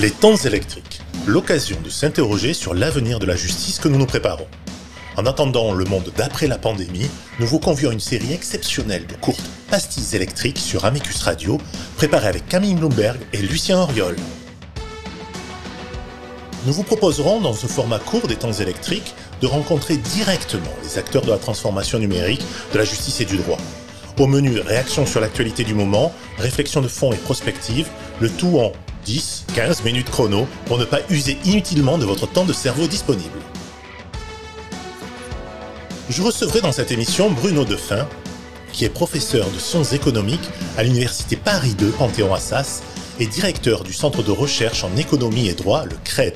Les temps électriques, l'occasion de s'interroger sur l'avenir de la justice que nous nous préparons. En attendant le monde d'après la pandémie, nous vous convions à une série exceptionnelle de courtes pastilles électriques sur Amicus Radio, préparées avec Camille Bloomberg et Lucien Auriol. Nous vous proposerons dans ce format court des temps électriques de rencontrer directement les acteurs de la transformation numérique, de la justice et du droit. Au menu, réaction sur l'actualité du moment, réflexion de fond et prospective, le tout en 10-15 minutes chrono pour ne pas user inutilement de votre temps de cerveau disponible. Je recevrai dans cette émission Bruno Defin, qui est professeur de sciences économiques à l'Université Paris 2 Panthéon-Assas et directeur du Centre de recherche en économie et droit, le CRED.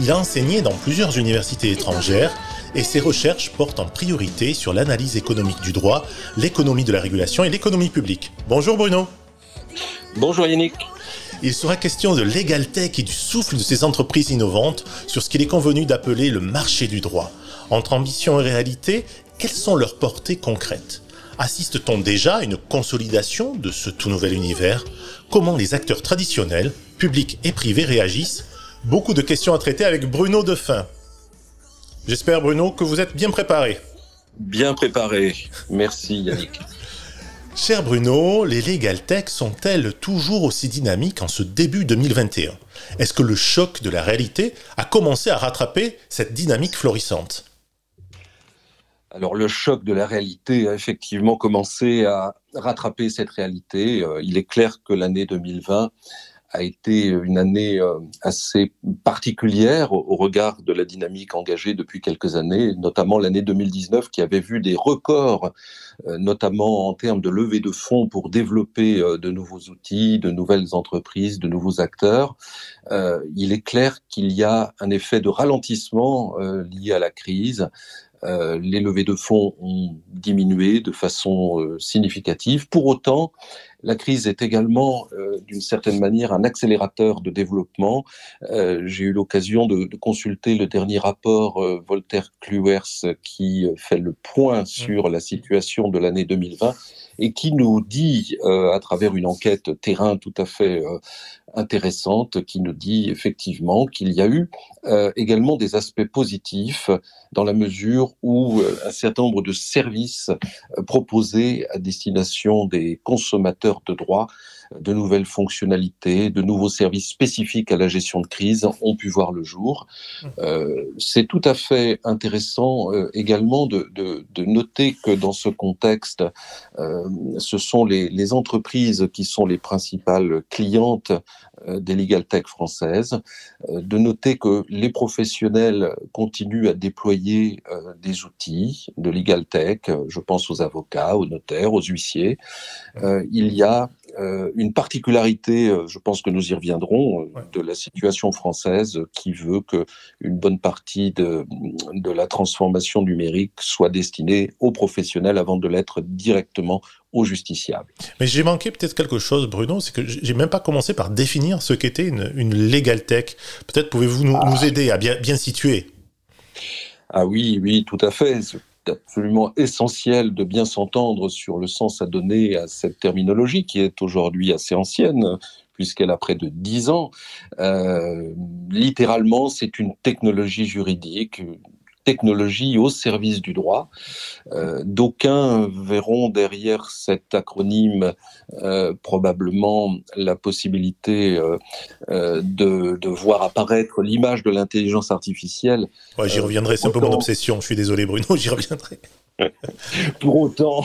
Il a enseigné dans plusieurs universités étrangères et ses recherches portent en priorité sur l'analyse économique du droit, l'économie de la régulation et l'économie publique. Bonjour Bruno. Bonjour Yannick. Il sera question de Tech et du souffle de ces entreprises innovantes sur ce qu'il est convenu d'appeler le marché du droit. Entre ambition et réalité, quelles sont leurs portées concrètes? Assiste-t-on déjà à une consolidation de ce tout nouvel univers? Comment les acteurs traditionnels, publics et privés réagissent? Beaucoup de questions à traiter avec Bruno Defin. J'espère Bruno que vous êtes bien préparé. Bien préparé. Merci Yannick. Cher Bruno, les legal tech sont-elles toujours aussi dynamiques en ce début 2021 Est-ce que le choc de la réalité a commencé à rattraper cette dynamique florissante? Alors le choc de la réalité a effectivement commencé à rattraper cette réalité. Euh, il est clair que l'année 2020 a été une année euh, assez particulière au regard de la dynamique engagée depuis quelques années, notamment l'année 2019 qui avait vu des records, euh, notamment en termes de levée de fonds pour développer de nouveaux outils, de nouvelles entreprises, de nouveaux acteurs. Il est clair qu'il y a un effet de ralentissement lié à la crise euh, les levées de fonds ont diminué de façon euh, significative. Pour autant, la crise est également, euh, d'une certaine manière, un accélérateur de développement. J'ai eu l'occasion de, consulter le dernier rapport Voltaire Cluers qui fait le point mmh. sur la situation de l'année 2020 et qui nous dit, à travers une enquête terrain tout à fait intéressante qui nous dit effectivement qu'il y a eu euh, également des aspects positifs dans la mesure où euh, un certain nombre de services euh, proposés à destination des consommateurs de droit de nouvelles fonctionnalités, de nouveaux services spécifiques à la gestion de crise ont pu voir le jour. Mmh. Euh, c'est tout à fait intéressant euh, également de, de, de, noter que dans ce contexte, euh, ce sont les, les, entreprises qui sont les principales clientes des legal tech françaises, euh, de noter que les professionnels continuent à déployer des outils de legal tech, je pense aux avocats, aux notaires, aux huissiers. il y a euh, une particularité, euh, je pense que nous y reviendrons, euh, de la situation française qui veut que une bonne partie de, de la transformation numérique soit destinée aux professionnels avant de l'être directement aux justiciables. Mais j'ai manqué peut-être quelque chose, Bruno, c'est que j'ai même pas commencé par définir ce qu'était une, une legal tech. Peut-être pouvez-vous nous, nous, ah. aider à bien, bien situer. Ah oui, oui, tout à fait absolument essentiel de bien s'entendre sur le sens à donner à cette terminologie qui est aujourd'hui assez ancienne puisqu'elle a près de dix ans. Euh, littéralement, c'est une technologie juridique, technologie au service du droit. Euh, D'aucuns verront derrière cet acronyme euh, probablement la possibilité euh, de, de, voir apparaître l'image de l'intelligence artificielle. Ouais, j'y reviendrai, c'est un peu mon obsession, je suis désolé Bruno, j'y reviendrai. pour autant,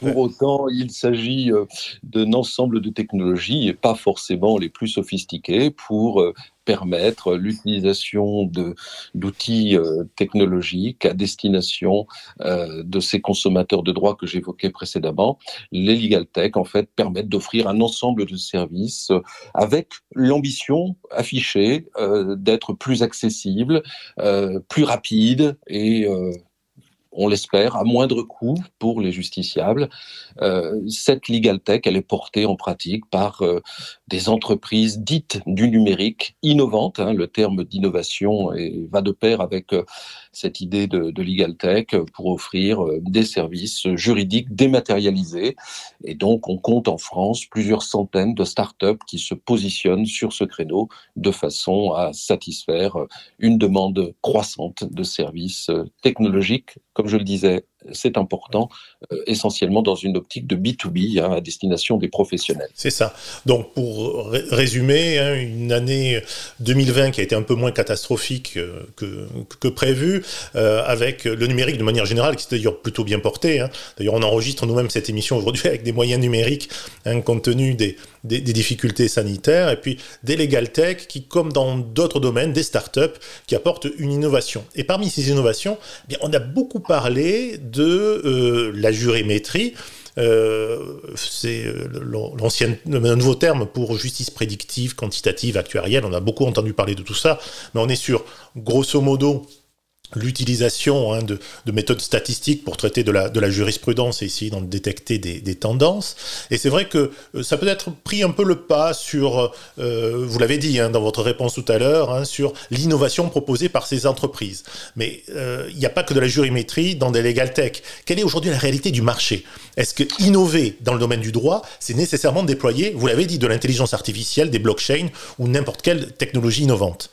pour autant, il s'agit d'un ensemble de technologies, et pas forcément les plus sophistiquées, pour permettre l'utilisation d'outils euh, technologiques à destination euh, de ces consommateurs de droits que j'évoquais précédemment. Les legal tech, en fait, permettent d'offrir un ensemble de services euh, avec l'ambition affichée d'être plus accessible, plus rapide et on l'espère, à moindre coût pour les justiciables. Euh, cette legal tech, elle est portée en pratique par euh, des entreprises dites du numérique innovantes. Hein, le terme d'innovation va de pair avec euh, cette idée de, de Legal Tech pour offrir des services juridiques dématérialisés. Et donc, on compte en France plusieurs centaines de startups qui se positionnent sur ce créneau de façon à satisfaire une demande croissante de services technologiques, comme je le disais, c'est important, euh, essentiellement dans une optique de B2B hein, à destination des professionnels. C'est ça. Donc pour résumer, hein, une année 2020 qui a été un peu moins catastrophique euh, que, que prévu, euh, avec le numérique de manière générale, qui s'est d'ailleurs plutôt bien porté. Hein. D'ailleurs, on enregistre nous-mêmes cette émission aujourd'hui avec des moyens numériques, compte tenu des, des, difficultés sanitaires, et puis des legal tech qui, comme dans d'autres domaines, des startups qui apportent une innovation. Et parmi ces innovations, eh bien, on a beaucoup parlé de euh, la jurimétrie. Euh, c'est euh, l'ancien, un nouveau terme pour justice prédictive, quantitative, actuarielle. On a beaucoup entendu parler de tout ça, mais on est sur, grosso modo, l'utilisation hein, de, méthodes statistiques pour traiter de la, de la jurisprudence et essayer d'en détecter des, tendances. Et c'est vrai que euh, ça peut être pris un peu le pas sur, euh, vous l'avez dit hein, dans votre réponse tout à l'heure, hein, sur l'innovation proposée par ces entreprises. Mais euh, il n'y a pas que de la jurimétrie dans des legal tech. Quelle est aujourd'hui la réalité du marché? Est-ce que innover dans le domaine du droit, c'est nécessairement déployer, vous l'avez dit, de l'intelligence artificielle, des blockchains ou n'importe quelle technologie innovante?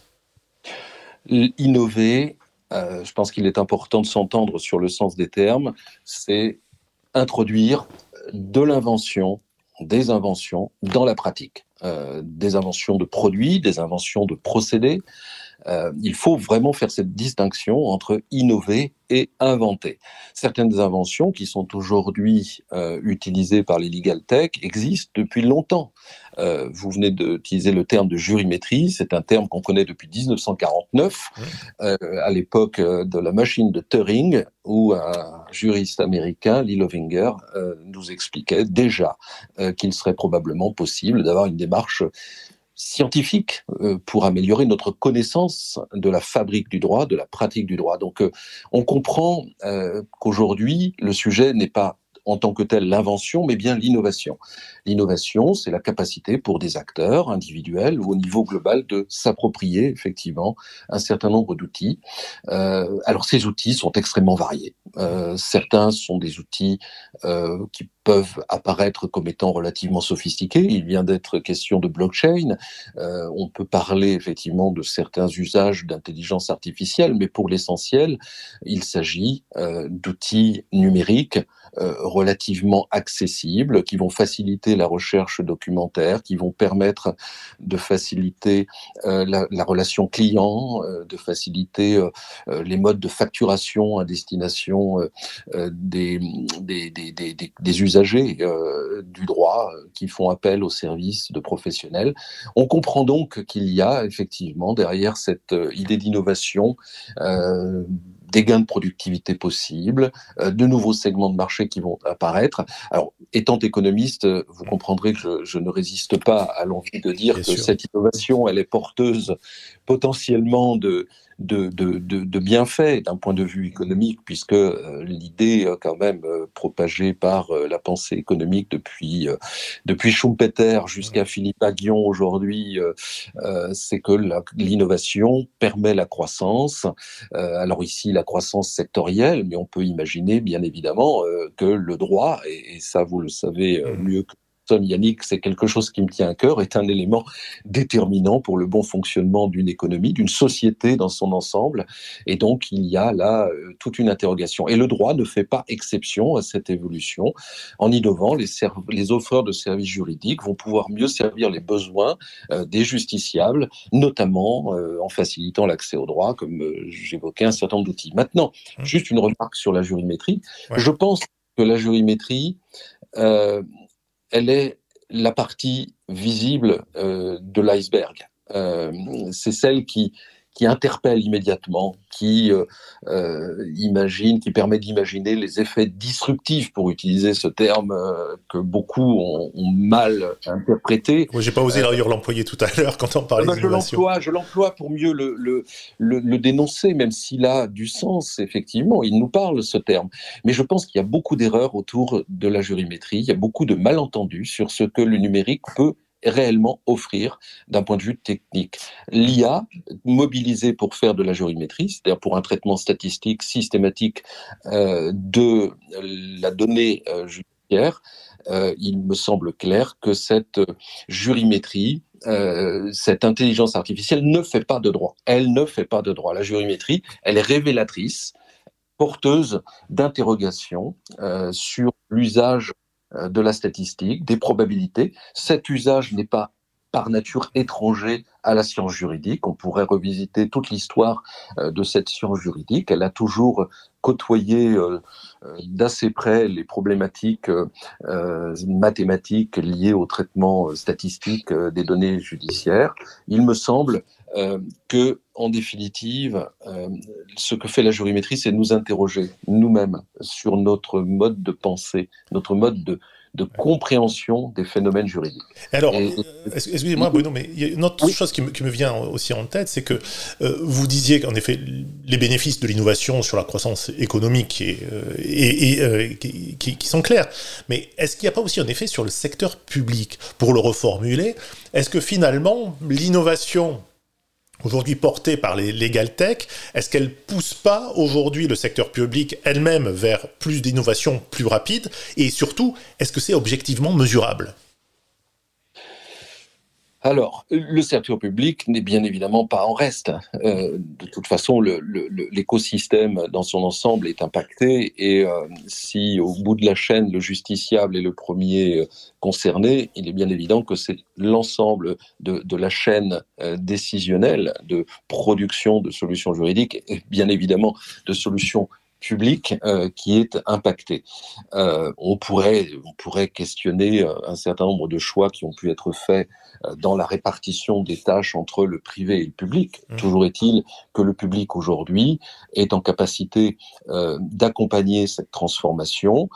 Innover, euh, je pense qu'il est important de s'entendre sur le sens des termes, c'est introduire de l'invention, des inventions dans la pratique, euh, des inventions de produits, des inventions de procédés. Euh, il faut vraiment faire cette distinction entre innover et inventer. Certaines inventions qui sont aujourd'hui euh, utilisées par les legal tech existent depuis longtemps. Euh, vous venez d'utiliser le terme de jurimétrie, c'est un terme qu'on connaît depuis 1949, euh, à l'époque de la machine de Turing, où un juriste américain, Lee Lovinger, nous expliquait déjà qu'il serait probablement possible d'avoir une démarche scientifique euh, pour améliorer notre connaissance de la fabrique du droit, de la pratique du droit. Donc euh, on comprend euh, qu'aujourd'hui, le sujet n'est pas en tant que tel l'invention, mais bien l'innovation. L'innovation, c'est la capacité pour des acteurs individuels ou au niveau global de s'approprier effectivement un certain nombre d'outils. Euh, alors ces outils sont extrêmement variés. Euh, certains sont des outils euh, qui peuvent apparaître comme étant relativement sophistiqués. Il vient d'être question de blockchain. On peut parler effectivement de certains usages d'intelligence artificielle, mais pour l'essentiel, il s'agit d'outils numériques relativement accessibles, qui vont faciliter la recherche documentaire, qui vont permettre de faciliter euh, la, la, relation client, euh, de faciliter les modes de facturation à destination des, des, des, des, des usagers du droit qui font appel aux services de professionnels. On comprend donc qu'il y a effectivement derrière cette idée d'innovation des gains de productivité possibles, euh, de nouveaux segments de marché qui vont apparaître. Alors, étant économiste, euh, vous comprendrez que je, ne résiste pas à l'envie de dire que cette innovation, elle est porteuse potentiellement de, de, de, de, bienfaits d'un point de vue économique, puisque euh, l'idée euh, quand même euh, propagée par la pensée économique depuis, depuis Schumpeter jusqu'à Philippe Aguillon aujourd'hui, c'est que l'innovation permet la croissance. alors ici, la croissance sectorielle, mais on peut imaginer bien évidemment que le droit, et, et ça vous le savez mieux que Yannick, c'est quelque chose qui me tient à cœur, est un élément déterminant pour le bon fonctionnement d'une économie, d'une société dans son ensemble. Et donc, il y a là euh, toute une interrogation. Et le droit ne fait pas exception à cette évolution. En innovant, les, les offreurs de services juridiques vont pouvoir mieux servir les besoins euh, des justiciables, notamment euh, en facilitant l'accès au droit, comme j'évoquais un certain nombre d'outils. Maintenant, mmh. juste une remarque sur la jurimétrie. Je pense que la jurimétrie, elle est la partie visible euh, de l'iceberg. Euh, c'est celle qui, qui interpelle immédiatement, qui euh, euh, imagine, qui permet d'imaginer les effets disruptifs, pour utiliser ce terme euh, que beaucoup ont, mal interprété. Moi, j'ai pas osé d'ailleurs l'employer tout à l'heure quand on parlait ah bah, d'innovation. Je l'emploie pour mieux le, le, le, dénoncer, même s'il a du sens, effectivement. Il nous parle, ce terme. Mais je pense qu'il y a beaucoup d'erreurs autour de la jurimétrie. Il y a beaucoup de malentendus sur ce que le numérique peut réellement offrir d'un point de vue technique. L'IA, mobilisée pour faire de la jurimétrie, c'est-à-dire pour un traitement statistique systématique euh, de la donnée euh, judiciaire, euh, il me semble clair que cette jurimétrie, cette intelligence artificielle ne fait pas de droit. Elle ne fait pas de droit. La jurimétrie, elle est révélatrice, porteuse d'interrogations sur l'usage de la statistique, des probabilités. Cet usage n'est pas par nature étranger à la science juridique. On pourrait revisiter toute l'histoire euh, de cette science juridique. Elle a toujours côtoyé euh, d'assez près les problématiques mathématiques liées au traitement statistique des données judiciaires. Il me semble que, en définitive, ce que fait la jurimétrie, c'est nous interroger nous-mêmes sur notre mode de pensée, notre mode de, de compréhension des phénomènes juridiques. Alors, euh, excusez-moi Bruno, mais il y a une autre chose qui me, vient aussi en tête, c'est que euh, vous disiez qu'en effet, les bénéfices de l'innovation sur la croissance économique et, euh, qui, qui, sont clairs, mais est-ce qu'il n'y a pas aussi un effet sur le secteur public Pour le reformuler, est-ce que finalement, l'innovation aujourd'hui portée par les legal tech, est-ce qu'elle pousse pas aujourd'hui le secteur public elle-même vers plus d'innovation plus rapide Et surtout, est-ce que c'est objectivement mesurable? Alors, le secteur public n'est bien évidemment pas en reste. Euh, de toute façon, l'écosystème dans son ensemble est impacté et euh, si au bout de la chaîne, le justiciable est le premier euh, concerné, il est bien évident que c'est l'ensemble de, de, la chaîne décisionnelle de production de solutions juridiques et bien évidemment de solutions public euh, qui est impacté. Euh, on, pourrait, on pourrait questionner euh, un certain nombre de choix qui ont pu être faits dans la répartition des tâches entre le privé et le public. Mmh. Toujours est-il que le public aujourd'hui est en capacité d'accompagner cette transformation.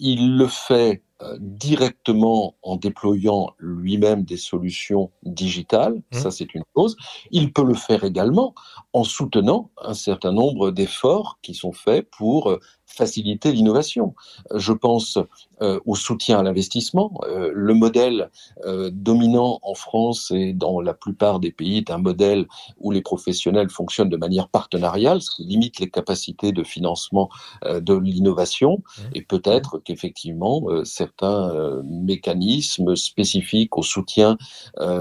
Il le fait euh, directement en déployant lui-même des solutions digitales, mmh. ça c'est une chose. Il peut le faire également en soutenant un certain nombre d'efforts qui sont faits pour euh, faciliter l'innovation. Je pense euh, au soutien à l'investissement. Euh, le modèle euh, dominant en France et dans la plupart des pays est un modèle où les professionnels fonctionnent de manière partenariale, ce qui limite les capacités de financement de l'innovation. Mmh. Et peut-être qu'effectivement, certains mécanismes spécifiques au soutien,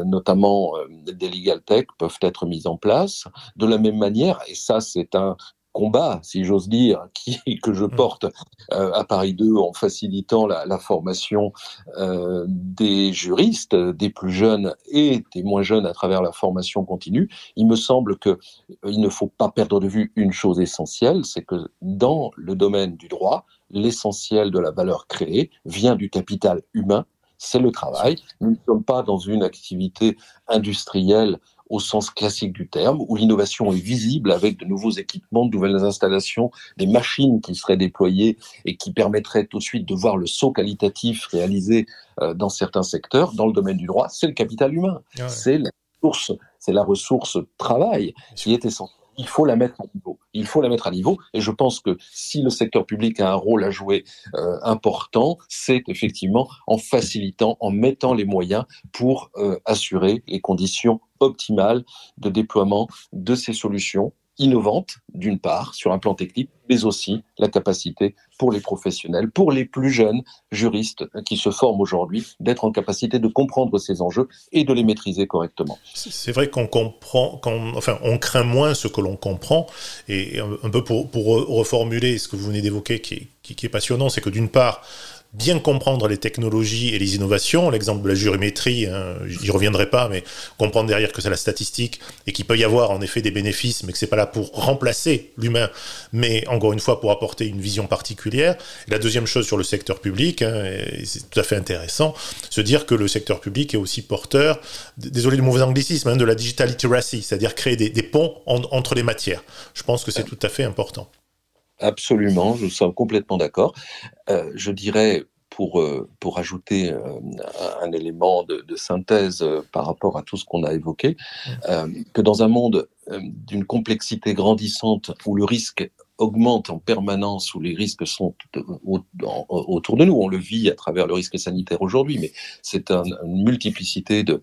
notamment des legal tech, peuvent être mis en place. De la même manière, et ça c'est un combat, si j'ose dire, qui, que je mm. porte euh, à Paris 2 en facilitant la, formation euh, des juristes, des plus jeunes et des moins jeunes à travers la formation continue, il me semble qu'il euh, ne faut pas perdre de vue une chose essentielle, c'est que dans le domaine du droit, l'essentiel de la valeur créée vient du capital humain, c'est le travail. Nous ne sommes pas dans une activité industrielle au sens classique du terme, où l'innovation est visible avec de nouveaux équipements, de nouvelles installations, des machines qui seraient déployées et qui permettraient tout de suite de voir le saut qualitatif réalisé euh, dans certains secteurs. Dans le domaine du droit, c'est le capital humain, c'est la ressource, c'est la ressource travail qui est essentielle il faut la mettre à niveau. Il faut la mettre à niveau. Et je pense que si le secteur public a un rôle à jouer euh, important, c'est effectivement en facilitant, en mettant les moyens pour euh, assurer les conditions optimales de déploiement de ces solutions innovante, d'une part, sur un plan technique, mais aussi la capacité pour les professionnels, pour les plus jeunes juristes qui se forment aujourd'hui, d'être en capacité de comprendre ces enjeux et de les maîtriser correctement. C'est vrai qu'on comprend, enfin, on craint moins ce que l'on comprend, et un peu pour, reformuler ce que vous venez d'évoquer, qui est passionnant, c'est que d'une part, bien comprendre les technologies et les innovations. L'exemple de la jurimétrie, hein, j'y reviendrai pas, mais comprendre derrière que c'est la statistique et qu'il peut y avoir en effet des bénéfices, mais que c'est pas là pour remplacer l'humain, mais encore une fois pour apporter une vision particulière. la deuxième chose sur le secteur public, hein, c'est tout à fait intéressant, se dire que le secteur public est aussi porteur, désolé du mauvais anglicisme, hein, de la digital literacy, c'est-à-dire créer des, ponts entre les matières. Je pense que c'est tout à fait important. Absolument, je suis complètement d'accord. Euh, je dirais, pour, euh, pour ajouter euh, un élément de, synthèse par rapport à tout ce qu'on a évoqué, que dans un monde d'une complexité grandissante où le risque augmente en permanence, où les risques sont autour de nous. On le vit à travers le risque sanitaire aujourd'hui, mais c'est une multiplicité de,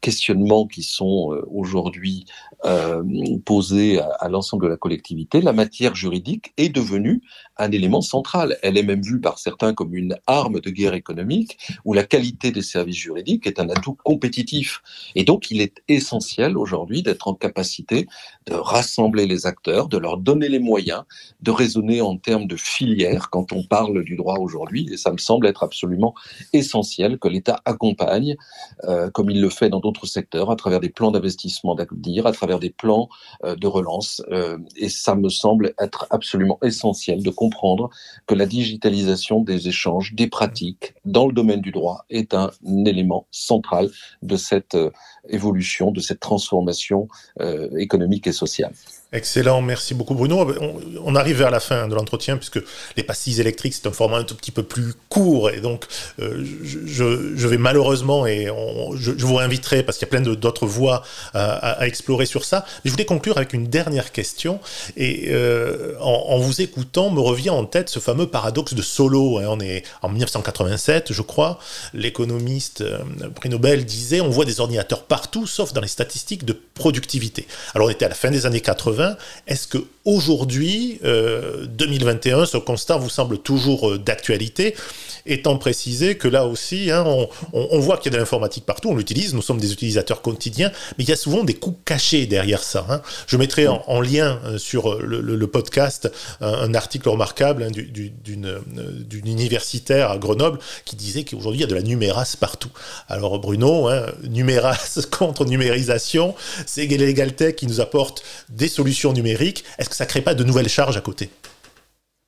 questionnements qui sont euh, aujourd'hui euh, posés à, l'ensemble de la collectivité. La matière juridique est devenue un élément central. Elle est même vue par certains comme une arme de guerre économique, où la qualité des services juridiques est un atout compétitif. Et donc, il est essentiel aujourd'hui d'être en capacité de rassembler les acteurs, de leur donner les moyens de raisonner en termes de filière quand on parle du droit aujourd'hui. Et ça me semble être absolument essentiel que l'État accompagne, euh, comme il le fait dans d'autres secteurs, à travers des plans d'investissement d'avenir, à travers des plans euh, de relance. Euh, et ça me semble être absolument essentiel de comprendre que la digitalisation des échanges, des pratiques dans le domaine du droit est un élément central de cette évolution, de cette transformation économique et sociale. Excellent, merci beaucoup Bruno. On, arrive vers la fin de l'entretien puisque les pastilles électriques c'est un format un tout petit peu plus court et donc euh, je, vais malheureusement et je, vous réinviterai parce qu'il y a plein d'autres voies à, explorer sur ça. Je voulais conclure avec une dernière question et euh, en, vous écoutant me revient en tête ce fameux paradoxe de Solo. Hein. On est en 1987 je crois. L'économiste euh, prix Nobel disait on voit des ordinateurs partout sauf dans les statistiques de productivité. Alors on était à la fin des années 80 est-ce que aujourd'hui, 2021, euh, ce constat vous semble toujours euh, d'actualité étant précisé que là aussi, hein, on, voit qu'il y a de l'informatique partout, on l'utilise, nous sommes des utilisateurs quotidiens, mais il y a souvent des coûts cachés derrière ça. Hein. Je mettrai en, lien sur le, podcast un, article remarquable hein, d'une universitaire à Grenoble qui disait qu'aujourd'hui il y a de la numérace partout. Alors Bruno, numérace contre numérisation, c'est Legaltech qui nous apporte des solutions numériques. Est-ce que ça ne crée pas de nouvelles charges à côté?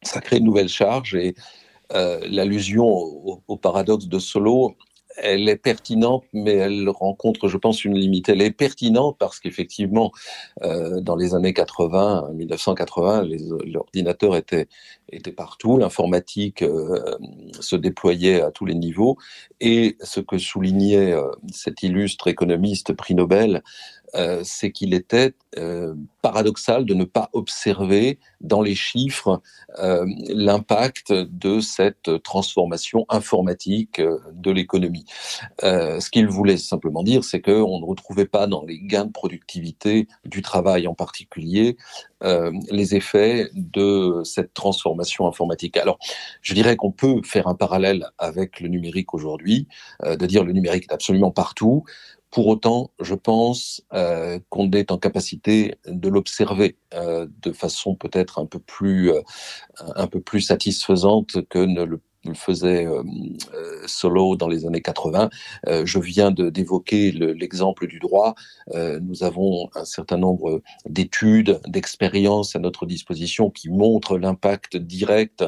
Ça crée de nouvelles charges et euh, l'allusion au, paradoxe de Solo, elle est pertinente, mais elle rencontre, je pense, une limite. Elle est pertinente parce qu'effectivement, euh, dans les années 80, 1980, l'ordinateur était, était partout, l'informatique euh, se déployait à tous les niveaux, et ce que soulignait cet illustre économiste prix Nobel, euh, c'est qu'il était euh, paradoxal de ne pas observer dans les chiffres euh, l'impact de cette transformation informatique de l'économie. ce qu'il voulait simplement dire, c'est qu'on ne retrouvait pas dans les gains de productivité du travail en particulier les effets de cette transformation informatique. Alors, je dirais qu'on peut faire un parallèle avec le numérique aujourd'hui, de dire le numérique est absolument partout. Pour autant, je pense euh, qu'on est en capacité de l'observer euh, de façon peut-être un peu plus euh, un peu plus satisfaisante que ne le le faisait euh, euh, solo dans les années 80. Euh, je viens d'évoquer l'exemple du droit. nous avons un certain nombre d'études, d'expériences à notre disposition qui montrent l'impact direct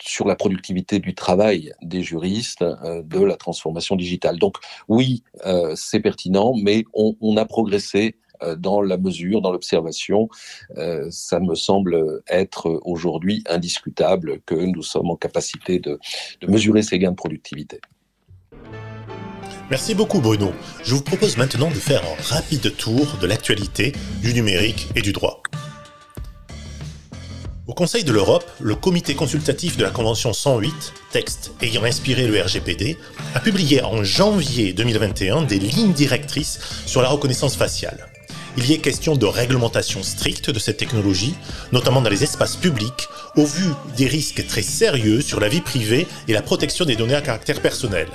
sur la productivité du travail des juristes de la transformation digitale. Donc oui, c'est pertinent, mais on, a progressé dans la mesure, dans l'observation. Euh, ça me semble être aujourd'hui indiscutable que nous sommes en capacité de, mesurer ces gains de productivité. Merci beaucoup Bruno. Je vous propose maintenant de faire un rapide tour de l'actualité du numérique et du droit. Au Conseil de l'Europe, le comité consultatif de la Convention 108, texte ayant inspiré le RGPD, a publié en janvier 2021 des lignes directrices sur la reconnaissance faciale il y est question de réglementation stricte de cette technologie, notamment dans les espaces publics, au vu des risques très sérieux sur la vie privée et la protection des données à caractère personnel.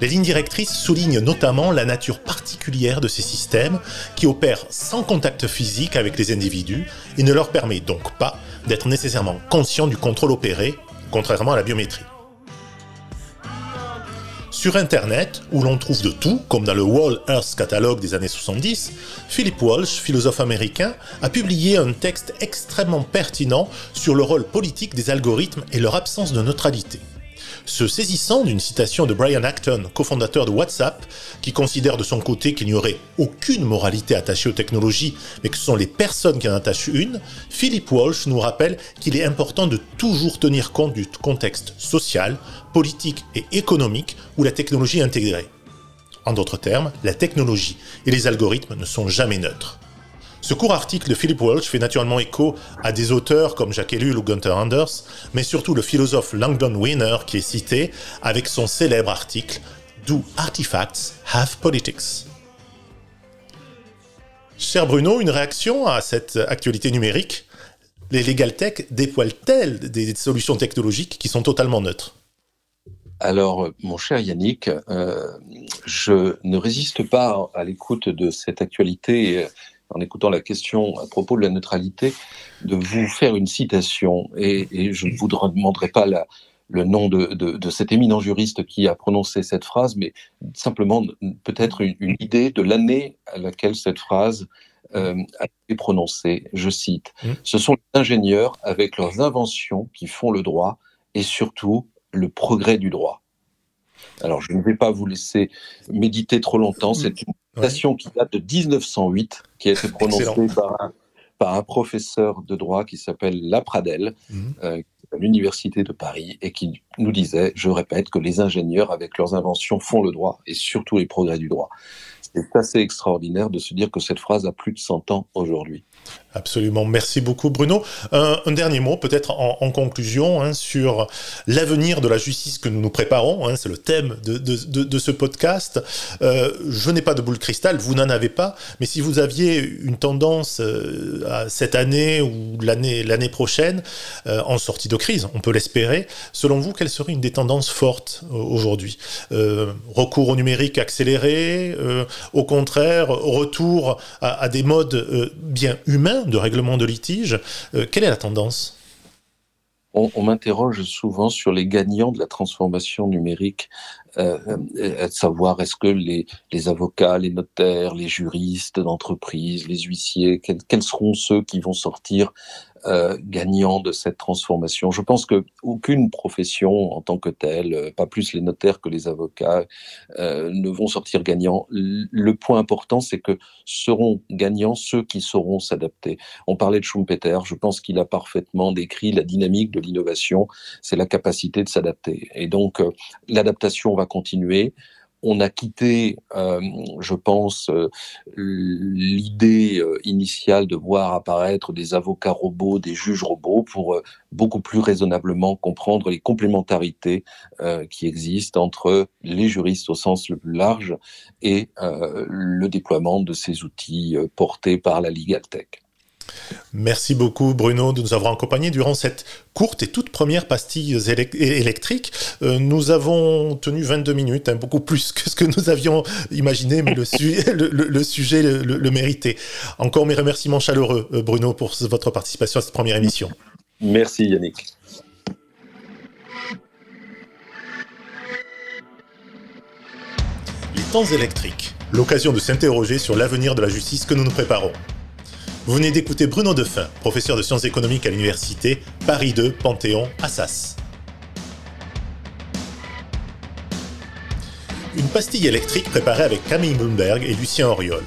Les lignes directrices soulignent notamment la nature particulière de ces systèmes qui opèrent sans contact physique avec les individus et ne leur permet donc pas d'être nécessairement conscients du contrôle opéré, contrairement à la biométrie. Sur Internet, où l'on trouve de tout, comme dans le World Earth Catalogue des années 70, Philip Walsh, philosophe américain, a publié un texte extrêmement pertinent sur le rôle politique des algorithmes et leur absence de neutralité. Se saisissant d'une citation de Brian Acton, cofondateur de WhatsApp, qui considère de son côté qu'il n'y aurait aucune moralité attachée aux technologies, mais que ce sont les personnes qui en attachent une, Philip Walsh nous rappelle qu'il est important de toujours tenir compte du contexte social, politique et économique où la technologie intégrée. En d'autres termes, la technologie et les algorithmes ne sont jamais neutres. Ce court article de Philip Walsh fait naturellement écho à des auteurs comme Jacques Ellul ou Gunther Anders, mais surtout le philosophe Langdon Winner qui est cité avec son célèbre article Do Artifacts Have Politics? Cher Bruno, une réaction à cette actualité numérique? Les Legal Tech dépoilent-elles des solutions technologiques qui sont totalement neutres? Alors, mon cher Yannick, euh, je ne résiste pas à l'écoute de cette actualité en écoutant la question à propos de la neutralité, de vous faire une citation, et, je ne vous demanderai pas le nom de, cet éminent juriste qui a prononcé cette phrase, mais simplement peut-être une, idée de l'année à laquelle cette phrase euh, a été prononcée. Je cite, mmh. Ce sont les ingénieurs avec leurs inventions qui font le droit et surtout le progrès du droit. Alors, je ne vais pas vous laisser méditer trop longtemps. C'est une citation qui date de 1908, qui a été prononcée par un, professeur de droit qui s'appelle Lapradel, mhm. euh, à l'Université de Paris, et qui nous disait, je répète, que les ingénieurs, avec leurs inventions, font le droit, et surtout les progrès du droit. C'est assez extraordinaire de se dire que cette phrase a plus de 100 ans aujourd'hui. Absolument. Merci beaucoup, Bruno. Un, dernier mot, peut-être en, conclusion, hein, sur l'avenir de la justice que nous nous préparons. Hein, c'est le thème de, ce podcast. Euh, je n'ai pas de boule cristal, vous n'en avez pas. Mais si vous aviez une tendance euh, à cette année ou l'année, prochaine, euh, en sortie de crise, on peut l'espérer, selon vous, quelle serait une des tendances fortes aujourd'hui? Recours au numérique accéléré Au contraire, retour à, des modes bien humain de règlement de litige. Euh, quelle est la tendance? On, m'interroge souvent sur les gagnants de la transformation numérique, euh, euh, à savoir est-ce que les, avocats, les notaires, les juristes d'entreprise, les huissiers, quels, seront ceux qui vont sortir euh, gagnant de cette transformation. Je pense que aucune profession en tant que telle, euh, pas plus les notaires que les avocats, euh, ne vont sortir gagnants. Le point important, c'est que seront gagnants ceux qui sauront s'adapter. On parlait de Schumpeter, je pense qu'il a parfaitement décrit la dynamique de l'innovation, c'est la capacité de s'adapter. Et donc, l'adaptation va continuer on a quitté, euh, je pense, euh, l'idée euh, initiale de voir apparaître des avocats robots, des juges robots, pour beaucoup plus raisonnablement comprendre les complémentarités qui existent entre les juristes au sens le plus large et le déploiement de ces outils portés par la Legal Tech. Merci beaucoup Bruno de nous avoir accompagnés durant cette courte et toute première pastille électrique. Euh, nous avons tenu 22 minutes, hein, beaucoup plus que ce que nous avions imaginé, mais le, sujet le, méritait. Encore mes remerciements chaleureux euh, Bruno pour votre participation à cette première émission. Merci Yannick. Les temps électriques, l'occasion de s'interroger sur l'avenir de la justice que nous nous préparons. Vous venez d'écouter Bruno Defin, professeur de sciences économiques à l'université Paris 2, Panthéon, Assas. Une pastille électrique préparée avec Camille Bloomberg et Lucien Auriol.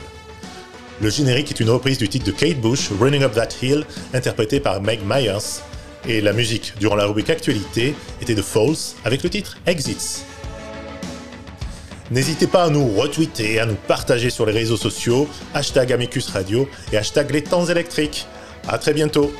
Le générique est une reprise du titre de Kate Bush, Running Up That Hill, interprété par Meg Myers, et la musique durant la rubrique Actualité était de False avec le titre Exits. N'hésitez pas à nous retweeter, à nous partager sur les réseaux sociaux, hashtag Amicus Radio et hashtag les temps électriques. À très bientôt